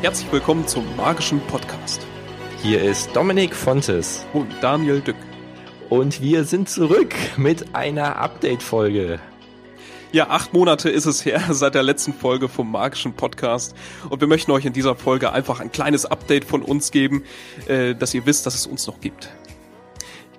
Herzlich willkommen zum magischen Podcast. Hier ist Dominik Fontes. Und Daniel Dück. Und wir sind zurück mit einer Update-Folge. Ja, acht Monate ist es her seit der letzten Folge vom magischen Podcast. Und wir möchten euch in dieser Folge einfach ein kleines Update von uns geben, äh, dass ihr wisst, dass es uns noch gibt.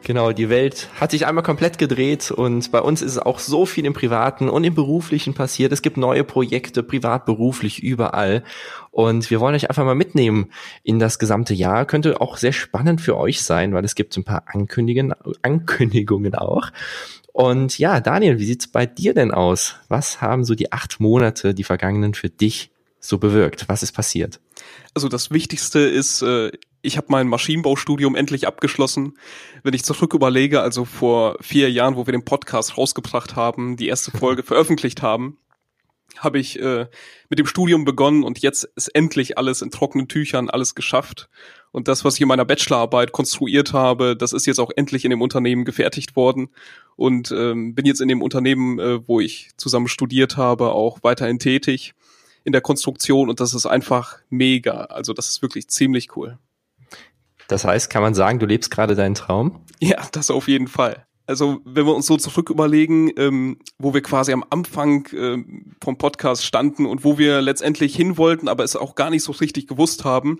Genau, die Welt hat sich einmal komplett gedreht und bei uns ist auch so viel im Privaten und im Beruflichen passiert. Es gibt neue Projekte, privat, beruflich, überall. Und wir wollen euch einfach mal mitnehmen in das gesamte Jahr. Könnte auch sehr spannend für euch sein, weil es gibt ein paar Ankündigungen, Ankündigungen auch. Und ja, Daniel, wie sieht's bei dir denn aus? Was haben so die acht Monate, die vergangenen für dich so bewirkt? Was ist passiert? Also das Wichtigste ist, äh, ich habe mein Maschinenbaustudium endlich abgeschlossen. Wenn ich zurück überlege, also vor vier Jahren, wo wir den Podcast rausgebracht haben, die erste Folge veröffentlicht haben, habe ich äh, mit dem Studium begonnen und jetzt ist endlich alles in trockenen Tüchern, alles geschafft. Und das, was ich in meiner Bachelorarbeit konstruiert habe, das ist jetzt auch endlich in dem Unternehmen gefertigt worden. Und ähm, bin jetzt in dem Unternehmen, äh, wo ich zusammen studiert habe, auch weiterhin tätig in der Konstruktion. Und das ist einfach mega. Also das ist wirklich ziemlich cool. Das heißt, kann man sagen, du lebst gerade deinen Traum? Ja, das auf jeden Fall. Also wenn wir uns so zurück überlegen, ähm, wo wir quasi am Anfang ähm, vom Podcast standen und wo wir letztendlich hin wollten, aber es auch gar nicht so richtig gewusst haben,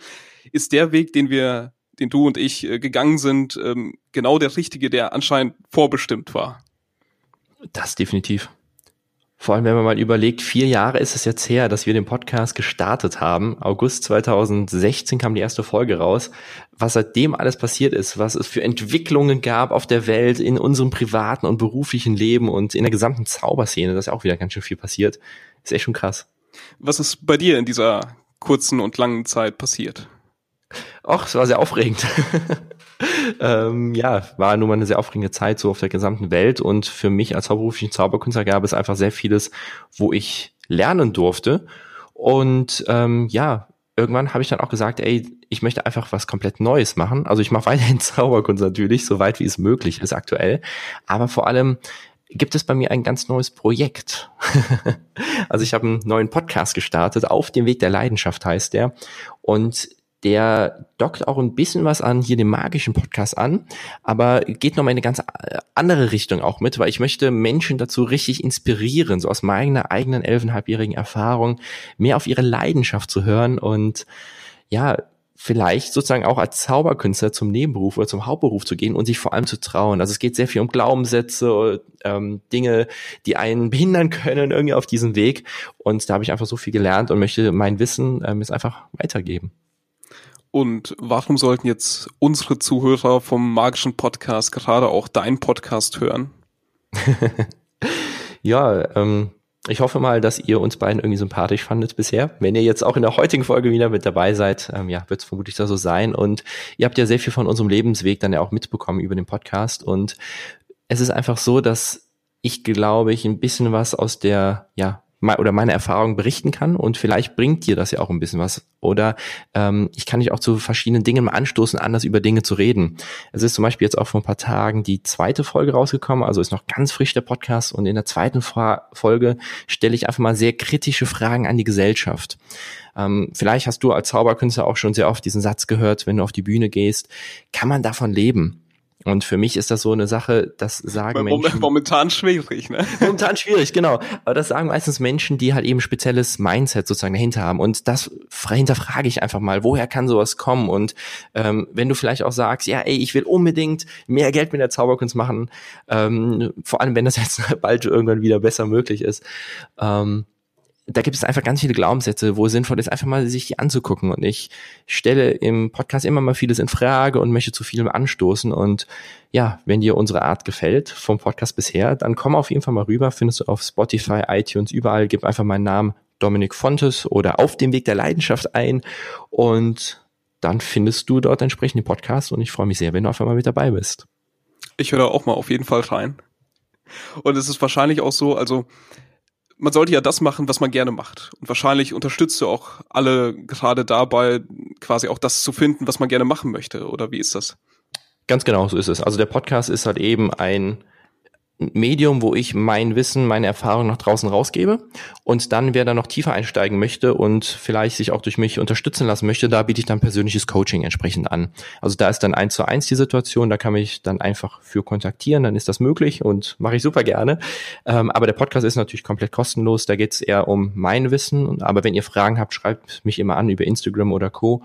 ist der Weg, den wir, den du und ich äh, gegangen sind, ähm, genau der richtige, der anscheinend vorbestimmt war. Das definitiv. Vor allem, wenn man mal überlegt, vier Jahre ist es jetzt her, dass wir den Podcast gestartet haben. August 2016 kam die erste Folge raus. Was seitdem alles passiert ist, was es für Entwicklungen gab auf der Welt, in unserem privaten und beruflichen Leben und in der gesamten Zauberszene, das ist auch wieder ganz schön viel passiert, ist echt schon krass. Was ist bei dir in dieser kurzen und langen Zeit passiert? Ach, es war sehr aufregend. ähm, ja, war nun mal eine sehr aufregende Zeit so auf der gesamten Welt und für mich als hauptberuflichen Zauberkünstler gab es einfach sehr vieles, wo ich lernen durfte und ähm, ja, irgendwann habe ich dann auch gesagt, ey, ich möchte einfach was komplett Neues machen. Also ich mache weiterhin Zauberkunst natürlich, so weit wie es möglich ist aktuell, aber vor allem gibt es bei mir ein ganz neues Projekt. also ich habe einen neuen Podcast gestartet, auf dem Weg der Leidenschaft heißt der. Und der dockt auch ein bisschen was an hier dem magischen Podcast an, aber geht nochmal in eine ganz andere Richtung auch mit, weil ich möchte Menschen dazu richtig inspirieren, so aus meiner eigenen elfeinhalbjährigen Erfahrung, mehr auf ihre Leidenschaft zu hören und ja, vielleicht sozusagen auch als Zauberkünstler zum Nebenberuf oder zum Hauptberuf zu gehen und sich vor allem zu trauen. Also es geht sehr viel um Glaubenssätze, ähm, Dinge, die einen behindern können irgendwie auf diesem Weg. Und da habe ich einfach so viel gelernt und möchte mein Wissen ähm, jetzt einfach weitergeben. Und warum sollten jetzt unsere Zuhörer vom magischen Podcast gerade auch deinen Podcast hören? ja, ähm, ich hoffe mal, dass ihr uns beiden irgendwie sympathisch fandet bisher. Wenn ihr jetzt auch in der heutigen Folge wieder mit dabei seid, ähm, ja, wird es vermutlich da so sein. Und ihr habt ja sehr viel von unserem Lebensweg dann ja auch mitbekommen über den Podcast. Und es ist einfach so, dass ich glaube ich ein bisschen was aus der ja oder meine Erfahrung berichten kann und vielleicht bringt dir das ja auch ein bisschen was. Oder ähm, ich kann dich auch zu verschiedenen Dingen mal anstoßen, anders über Dinge zu reden. Es ist zum Beispiel jetzt auch vor ein paar Tagen die zweite Folge rausgekommen, also ist noch ganz frisch der Podcast und in der zweiten Folge stelle ich einfach mal sehr kritische Fragen an die Gesellschaft. Ähm, vielleicht hast du als Zauberkünstler auch schon sehr oft diesen Satz gehört, wenn du auf die Bühne gehst, kann man davon leben? Und für mich ist das so eine Sache, das sagen Menschen. Momentan schwierig, ne? Momentan schwierig, genau. Aber das sagen meistens Menschen, die halt eben spezielles Mindset sozusagen dahinter haben. Und das hinterfrage ich einfach mal, woher kann sowas kommen? Und ähm, wenn du vielleicht auch sagst, ja, ey, ich will unbedingt mehr Geld mit der Zauberkunst machen, ähm, vor allem wenn das jetzt bald irgendwann wieder besser möglich ist, ähm, da gibt es einfach ganz viele Glaubenssätze, wo es sinnvoll ist, einfach mal sich die anzugucken. Und ich stelle im Podcast immer mal vieles in Frage und möchte zu vielem anstoßen. Und ja, wenn dir unsere Art gefällt vom Podcast bisher, dann komm auf jeden Fall mal rüber. Findest du auf Spotify, iTunes, überall. Gib einfach meinen Namen Dominik Fontes oder auf dem Weg der Leidenschaft ein. Und dann findest du dort entsprechend den Podcast. Und ich freue mich sehr, wenn du auf einmal mit dabei bist. Ich höre auch mal auf jeden Fall rein. Und es ist wahrscheinlich auch so, also man sollte ja das machen, was man gerne macht. Und wahrscheinlich unterstützt du auch alle gerade dabei, quasi auch das zu finden, was man gerne machen möchte. Oder wie ist das? Ganz genau, so ist es. Also der Podcast ist halt eben ein Medium, wo ich mein Wissen, meine Erfahrung nach draußen rausgebe. Und dann, wer da noch tiefer einsteigen möchte und vielleicht sich auch durch mich unterstützen lassen möchte, da biete ich dann persönliches Coaching entsprechend an. Also da ist dann eins zu eins die Situation, da kann mich dann einfach für kontaktieren, dann ist das möglich und mache ich super gerne. Ähm, aber der Podcast ist natürlich komplett kostenlos, da geht es eher um mein Wissen. Aber wenn ihr Fragen habt, schreibt mich immer an über Instagram oder Co.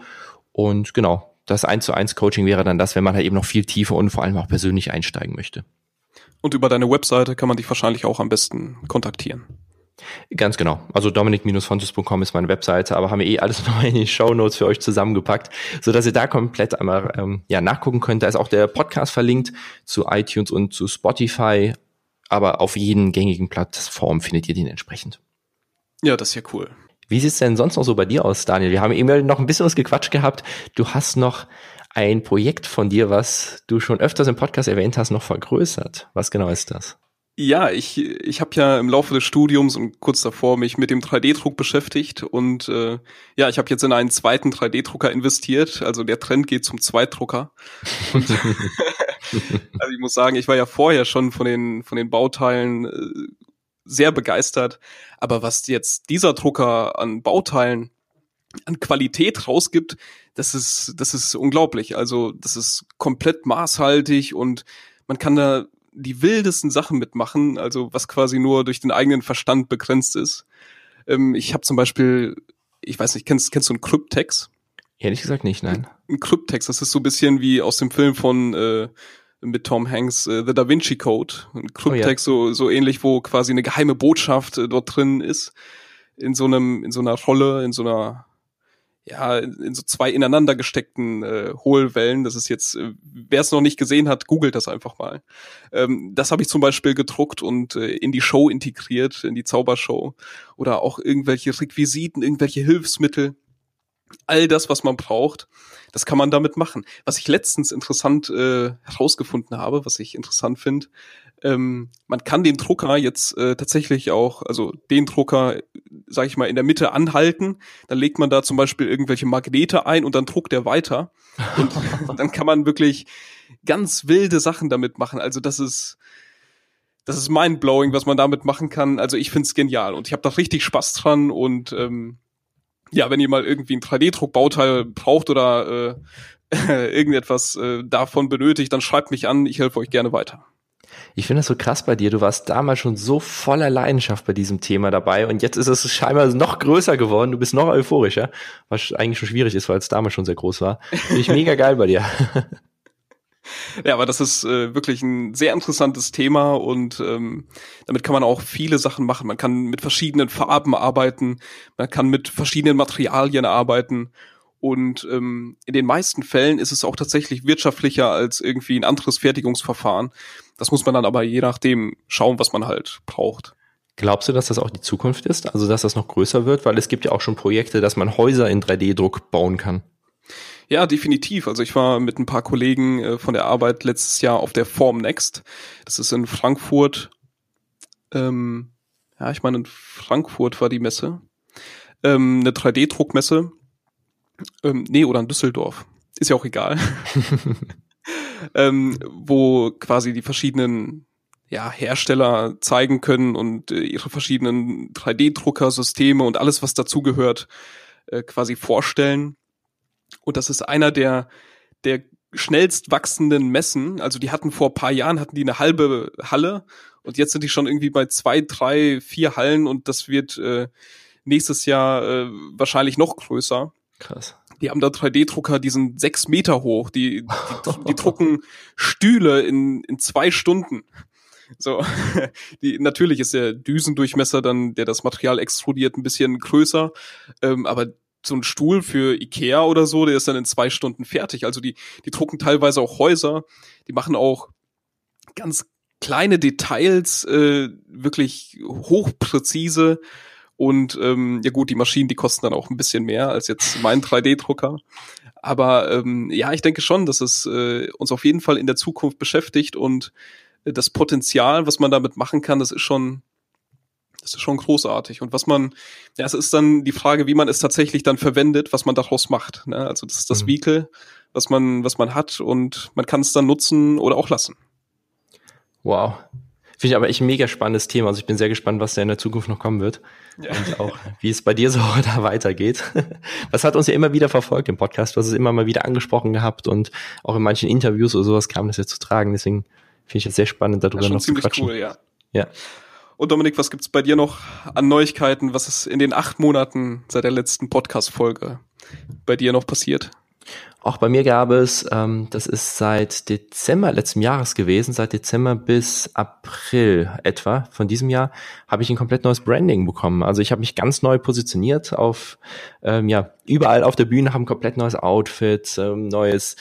Und genau, das eins zu eins Coaching wäre dann das, wenn man halt eben noch viel tiefer und vor allem auch persönlich einsteigen möchte. Und über deine Webseite kann man dich wahrscheinlich auch am besten kontaktieren. Ganz genau. Also dominik-fontes.com ist meine Webseite, aber haben wir eh alles nochmal in die Show Notes für euch zusammengepackt, so dass ihr da komplett einmal ähm, ja nachgucken könnt. Da ist auch der Podcast verlinkt zu iTunes und zu Spotify, aber auf jeden gängigen Plattform findet ihr den entsprechend. Ja, das ist ja cool. Wie sieht's denn sonst noch so bei dir aus, Daniel? Wir haben eben noch ein bisschen was gequatscht gehabt. Du hast noch ein Projekt von dir, was du schon öfters im Podcast erwähnt hast, noch vergrößert. Was genau ist das? Ja, ich, ich habe ja im Laufe des Studiums und kurz davor mich mit dem 3D-Druck beschäftigt und äh, ja, ich habe jetzt in einen zweiten 3D-Drucker investiert. Also der Trend geht zum Zweitdrucker. also ich muss sagen, ich war ja vorher schon von den von den Bauteilen äh, sehr begeistert, aber was jetzt dieser Drucker an Bauteilen an Qualität rausgibt, das ist, das ist unglaublich. Also, das ist komplett maßhaltig und man kann da die wildesten Sachen mitmachen, also was quasi nur durch den eigenen Verstand begrenzt ist. Ähm, ich habe zum Beispiel, ich weiß nicht, kennst, kennst du einen Cryptex? Ehrlich gesagt nicht, nein. Ein Cryptex, das ist so ein bisschen wie aus dem Film von äh, mit Tom Hanks, äh, The Da Vinci Code. Ein Cryptex, oh, ja. so, so ähnlich, wo quasi eine geheime Botschaft äh, dort drin ist. In so einem, in so einer Rolle, in so einer ja, in so zwei ineinander gesteckten äh, Hohlwellen. Das ist jetzt, äh, wer es noch nicht gesehen hat, googelt das einfach mal. Ähm, das habe ich zum Beispiel gedruckt und äh, in die Show integriert, in die Zaubershow. Oder auch irgendwelche Requisiten, irgendwelche Hilfsmittel. All das, was man braucht, das kann man damit machen. Was ich letztens interessant äh, herausgefunden habe, was ich interessant finde, ähm, man kann den Drucker jetzt äh, tatsächlich auch, also den Drucker, sag ich mal, in der Mitte anhalten. Dann legt man da zum Beispiel irgendwelche Magnete ein und dann druckt er weiter. Und dann kann man wirklich ganz wilde Sachen damit machen. Also das ist, das ist mindblowing, was man damit machen kann. Also ich find's genial und ich habe da richtig Spaß dran und ähm, ja, wenn ihr mal irgendwie ein 3D-Druck-Bauteil braucht oder äh, irgendetwas äh, davon benötigt, dann schreibt mich an, ich helfe euch gerne weiter. Ich finde das so krass bei dir. Du warst damals schon so voller Leidenschaft bei diesem Thema dabei und jetzt ist es scheinbar noch größer geworden. Du bist noch euphorischer, was eigentlich schon schwierig ist, weil es damals schon sehr groß war. Finde ich mega geil bei dir. Ja, aber das ist äh, wirklich ein sehr interessantes Thema und ähm, damit kann man auch viele Sachen machen. Man kann mit verschiedenen Farben arbeiten, man kann mit verschiedenen Materialien arbeiten und ähm, in den meisten Fällen ist es auch tatsächlich wirtschaftlicher als irgendwie ein anderes Fertigungsverfahren. Das muss man dann aber je nachdem schauen, was man halt braucht. Glaubst du, dass das auch die Zukunft ist? Also, dass das noch größer wird? Weil es gibt ja auch schon Projekte, dass man Häuser in 3D-Druck bauen kann. Ja, definitiv. Also ich war mit ein paar Kollegen äh, von der Arbeit letztes Jahr auf der Form Next. Das ist in Frankfurt. Ähm, ja, ich meine, in Frankfurt war die Messe. Ähm, eine 3D-Druckmesse. Ähm, nee, oder in Düsseldorf. Ist ja auch egal. ähm, wo quasi die verschiedenen ja, Hersteller zeigen können und äh, ihre verschiedenen 3D-Druckersysteme und alles, was dazugehört, äh, quasi vorstellen. Und das ist einer der, der schnellst wachsenden Messen. Also die hatten vor paar Jahren hatten die eine halbe Halle und jetzt sind die schon irgendwie bei zwei, drei, vier Hallen und das wird äh, nächstes Jahr äh, wahrscheinlich noch größer. Krass. Die haben da 3D-Drucker, die sind sechs Meter hoch. Die, die, die drucken Stühle in, in zwei Stunden. So, die, natürlich ist der Düsendurchmesser dann, der das Material extrudiert, ein bisschen größer, ähm, aber so ein Stuhl für Ikea oder so, der ist dann in zwei Stunden fertig. Also die, die drucken teilweise auch Häuser, die machen auch ganz kleine Details, äh, wirklich hochpräzise. Und ähm, ja gut, die Maschinen, die kosten dann auch ein bisschen mehr als jetzt mein 3D-Drucker. Aber ähm, ja, ich denke schon, dass es äh, uns auf jeden Fall in der Zukunft beschäftigt und äh, das Potenzial, was man damit machen kann, das ist schon, das ist schon großartig. Und was man, ja, es ist dann die Frage, wie man es tatsächlich dann verwendet, was man daraus macht. Ne? Also das ist das mhm. Vehicle, was man, was man hat und man kann es dann nutzen oder auch lassen. Wow. Finde ich aber echt ein mega spannendes Thema. Also ich bin sehr gespannt, was da in der Zukunft noch kommen wird. Ja. Und auch, wie es bei dir so da weitergeht. Das hat uns ja immer wieder verfolgt im Podcast. Du hast es immer mal wieder angesprochen gehabt und auch in manchen Interviews oder sowas kam das ja zu tragen. Deswegen finde ich es sehr spannend, darüber noch zu quatschen. Cool, ja. ja. Und Dominik, was gibt's bei dir noch an Neuigkeiten? Was ist in den acht Monaten seit der letzten Podcast-Folge bei dir noch passiert? Auch bei mir gab es, ähm, das ist seit Dezember letzten Jahres gewesen, seit Dezember bis April etwa von diesem Jahr, habe ich ein komplett neues Branding bekommen. Also ich habe mich ganz neu positioniert auf, ähm, ja, überall auf der Bühne, haben komplett neues Outfit, ähm, neues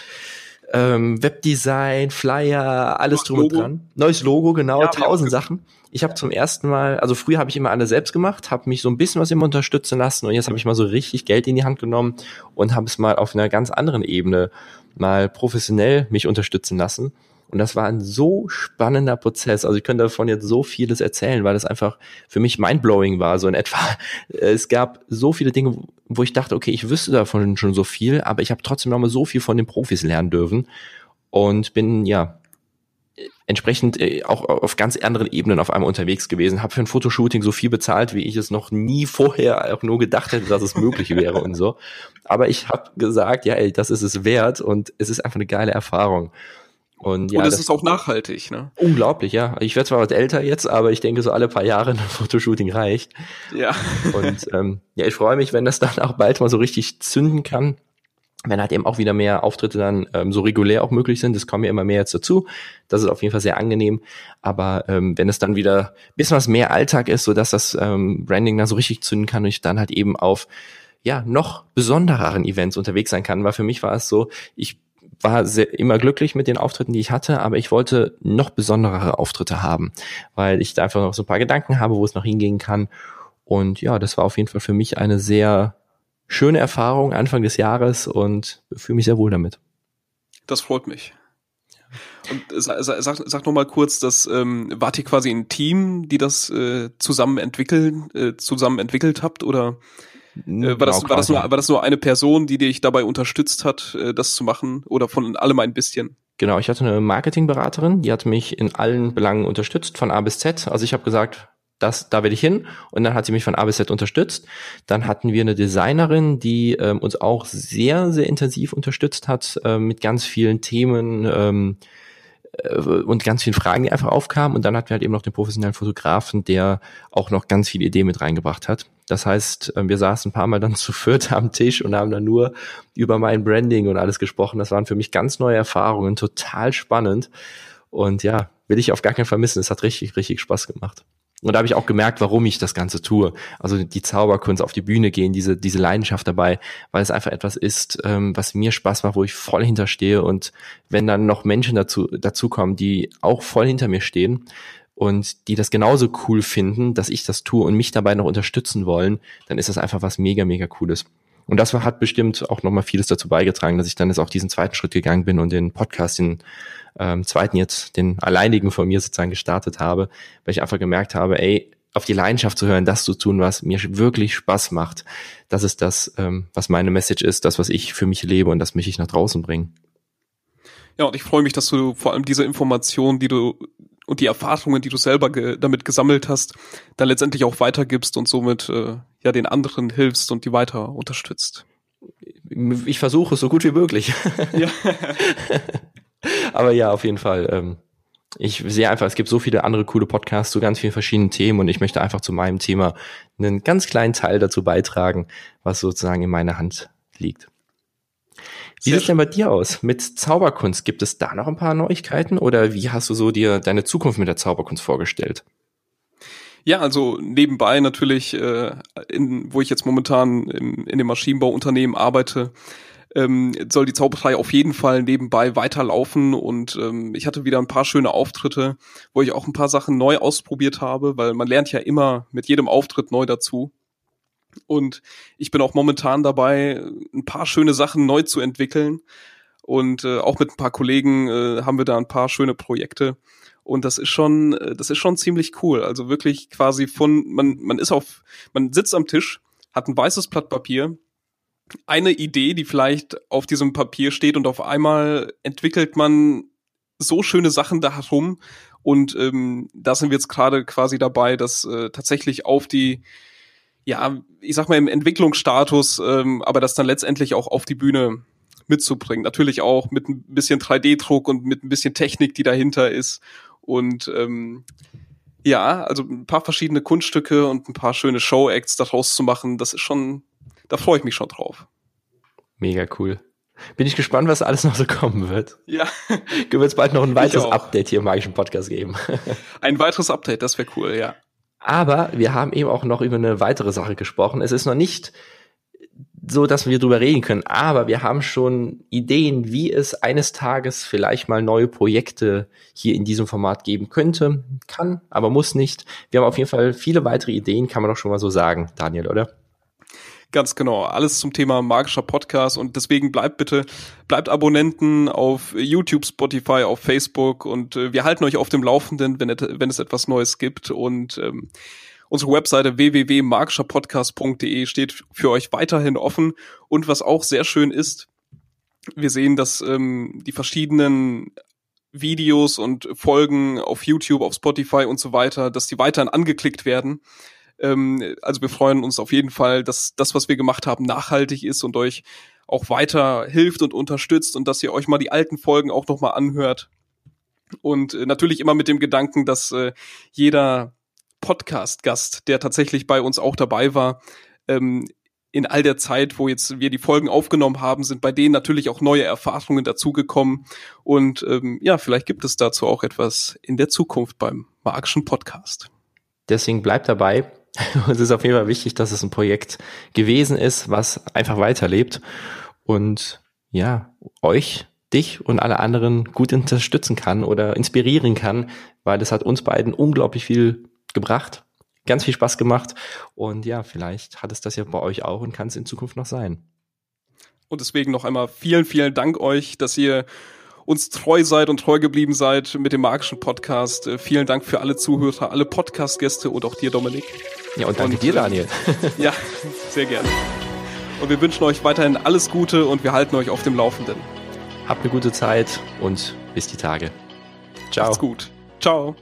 ähm, Webdesign, Flyer, alles drum und dran. Neues Logo, genau, ja, tausend Sachen. Ich habe zum ersten Mal, also früher habe ich immer alles selbst gemacht, habe mich so ein bisschen was immer unterstützen lassen und jetzt habe ich mal so richtig Geld in die Hand genommen und habe es mal auf einer ganz anderen Ebene mal professionell mich unterstützen lassen. Und das war ein so spannender Prozess. Also ich könnte davon jetzt so vieles erzählen, weil das einfach für mich mindblowing war, so in etwa. Es gab so viele Dinge, wo ich dachte, okay, ich wüsste davon schon so viel, aber ich habe trotzdem noch mal so viel von den Profis lernen dürfen und bin ja entsprechend äh, auch auf ganz anderen Ebenen auf einmal unterwegs gewesen, habe für ein Fotoshooting so viel bezahlt, wie ich es noch nie vorher auch nur gedacht hätte, dass es möglich wäre und so. Aber ich habe gesagt, ja, ey, das ist es wert und es ist einfach eine geile Erfahrung. Und, ja, und es ist auch nachhaltig, ne? Unglaublich, ja. Ich werde zwar was älter jetzt, aber ich denke, so alle paar Jahre ein Fotoshooting reicht. Ja. Und ähm, ja, ich freue mich, wenn das dann auch bald mal so richtig zünden kann wenn halt eben auch wieder mehr Auftritte dann ähm, so regulär auch möglich sind, das kommen ja immer mehr jetzt dazu. Das ist auf jeden Fall sehr angenehm. Aber ähm, wenn es dann wieder bisschen was mehr Alltag ist, so dass das ähm, Branding dann so richtig zünden kann und ich dann halt eben auf ja noch besondereren Events unterwegs sein kann, weil für mich war es so, ich war sehr, immer glücklich mit den Auftritten, die ich hatte, aber ich wollte noch besonderere Auftritte haben, weil ich da einfach noch so ein paar Gedanken habe, wo es noch hingehen kann. Und ja, das war auf jeden Fall für mich eine sehr schöne Erfahrung Anfang des Jahres und fühle mich sehr wohl damit. Das freut mich. Und sag, sag, noch mal kurz, dass ähm, wart ihr quasi ein Team, die das äh, zusammen entwickeln, äh, zusammen entwickelt habt oder äh, war, das, genau, war, das nur, war das nur eine Person, die dich dabei unterstützt hat, äh, das zu machen oder von allem ein bisschen? Genau, ich hatte eine Marketingberaterin, die hat mich in allen Belangen unterstützt, von A bis Z. Also ich habe gesagt, das, da will ich hin. Und dann hat sie mich von A bis Z unterstützt. Dann hatten wir eine Designerin, die ähm, uns auch sehr, sehr intensiv unterstützt hat äh, mit ganz vielen Themen ähm, äh, und ganz vielen Fragen, die einfach aufkamen. Und dann hatten wir halt eben noch den professionellen Fotografen, der auch noch ganz viele Ideen mit reingebracht hat. Das heißt, äh, wir saßen ein paar Mal dann zu viert am Tisch und haben dann nur über mein Branding und alles gesprochen. Das waren für mich ganz neue Erfahrungen, total spannend. Und ja, will ich auf gar keinen Fall missen. Es hat richtig, richtig Spaß gemacht. Und da habe ich auch gemerkt, warum ich das Ganze tue. Also die Zauberkunst auf die Bühne gehen, diese, diese Leidenschaft dabei, weil es einfach etwas ist, ähm, was mir Spaß macht, wo ich voll hinterstehe. Und wenn dann noch Menschen dazu, dazukommen, die auch voll hinter mir stehen und die das genauso cool finden, dass ich das tue und mich dabei noch unterstützen wollen, dann ist das einfach was mega, mega cooles. Und das hat bestimmt auch nochmal vieles dazu beigetragen, dass ich dann jetzt auch diesen zweiten Schritt gegangen bin und den Podcast, den ähm, zweiten jetzt, den alleinigen von mir sozusagen gestartet habe, weil ich einfach gemerkt habe, ey, auf die Leidenschaft zu hören, das zu tun, was mir wirklich Spaß macht. Das ist das, ähm, was meine Message ist, das, was ich für mich lebe und das möchte ich nach draußen bringen. Ja, und ich freue mich, dass du vor allem diese Informationen, die du und die Erfahrungen, die du selber ge damit gesammelt hast, dann letztendlich auch weitergibst und somit äh, ja den anderen hilfst und die weiter unterstützt. Ich versuche es so gut wie möglich. Ja. Aber ja, auf jeden Fall. Ähm, ich sehe einfach, es gibt so viele andere coole Podcasts zu ganz vielen verschiedenen Themen und ich möchte einfach zu meinem Thema einen ganz kleinen Teil dazu beitragen, was sozusagen in meiner Hand liegt. Wie sieht es denn bei dir aus? Mit Zauberkunst gibt es da noch ein paar Neuigkeiten oder wie hast du so dir deine Zukunft mit der Zauberkunst vorgestellt? Ja, also nebenbei natürlich, äh, in, wo ich jetzt momentan im, in dem Maschinenbauunternehmen arbeite, ähm, soll die Zauberei auf jeden Fall nebenbei weiterlaufen und ähm, ich hatte wieder ein paar schöne Auftritte, wo ich auch ein paar Sachen neu ausprobiert habe, weil man lernt ja immer mit jedem Auftritt neu dazu. Und ich bin auch momentan dabei, ein paar schöne Sachen neu zu entwickeln. Und äh, auch mit ein paar Kollegen äh, haben wir da ein paar schöne Projekte. Und das ist schon, äh, das ist schon ziemlich cool. Also wirklich quasi von, man, man ist auf, man sitzt am Tisch, hat ein weißes Blatt Papier, eine Idee, die vielleicht auf diesem Papier steht und auf einmal entwickelt man so schöne Sachen da herum Und ähm, da sind wir jetzt gerade quasi dabei, das äh, tatsächlich auf die, ja, ich sag mal im Entwicklungsstatus, ähm, aber das dann letztendlich auch auf die Bühne mitzubringen. Natürlich auch mit ein bisschen 3D-Druck und mit ein bisschen Technik, die dahinter ist. Und ähm, ja, also ein paar verschiedene Kunststücke und ein paar schöne Show-Acts daraus zu machen, das ist schon, da freue ich mich schon drauf. Mega cool. Bin ich gespannt, was alles noch so kommen wird. Ja. Wird es bald noch ein weiteres Update hier im Magischen Podcast geben. Ein weiteres Update, das wäre cool, ja. Aber wir haben eben auch noch über eine weitere Sache gesprochen. Es ist noch nicht so, dass wir drüber reden können, aber wir haben schon Ideen, wie es eines Tages vielleicht mal neue Projekte hier in diesem Format geben könnte. Kann, aber muss nicht. Wir haben auf jeden Fall viele weitere Ideen, kann man doch schon mal so sagen, Daniel, oder? Ganz genau. Alles zum Thema magischer Podcast und deswegen bleibt bitte, bleibt Abonnenten auf YouTube, Spotify, auf Facebook und äh, wir halten euch auf dem Laufenden, wenn, wenn es etwas Neues gibt und ähm, Unsere Webseite www.magischerpodcast.de steht für euch weiterhin offen. Und was auch sehr schön ist, wir sehen, dass ähm, die verschiedenen Videos und Folgen auf YouTube, auf Spotify und so weiter, dass die weiterhin angeklickt werden. Ähm, also wir freuen uns auf jeden Fall, dass das, was wir gemacht haben, nachhaltig ist und euch auch weiter hilft und unterstützt und dass ihr euch mal die alten Folgen auch nochmal anhört. Und äh, natürlich immer mit dem Gedanken, dass äh, jeder Podcast-Gast, der tatsächlich bei uns auch dabei war, ähm, in all der Zeit, wo jetzt wir die Folgen aufgenommen haben, sind bei denen natürlich auch neue Erfahrungen dazugekommen. Und ähm, ja, vielleicht gibt es dazu auch etwas in der Zukunft beim magischen Podcast. Deswegen bleibt dabei. es ist auf jeden Fall wichtig, dass es ein Projekt gewesen ist, was einfach weiterlebt und ja, euch, dich und alle anderen gut unterstützen kann oder inspirieren kann, weil es hat uns beiden unglaublich viel gebracht. Ganz viel Spaß gemacht. Und ja, vielleicht hat es das ja bei euch auch und kann es in Zukunft noch sein. Und deswegen noch einmal vielen, vielen Dank euch, dass ihr uns treu seid und treu geblieben seid mit dem magischen Podcast. Äh, vielen Dank für alle Zuhörer, alle Podcast-Gäste und auch dir, Dominik. Ja, und danke und, dir, Daniel. ja, sehr gerne. Und wir wünschen euch weiterhin alles Gute und wir halten euch auf dem Laufenden. Habt eine gute Zeit und bis die Tage. Ciao. Macht's gut. Ciao.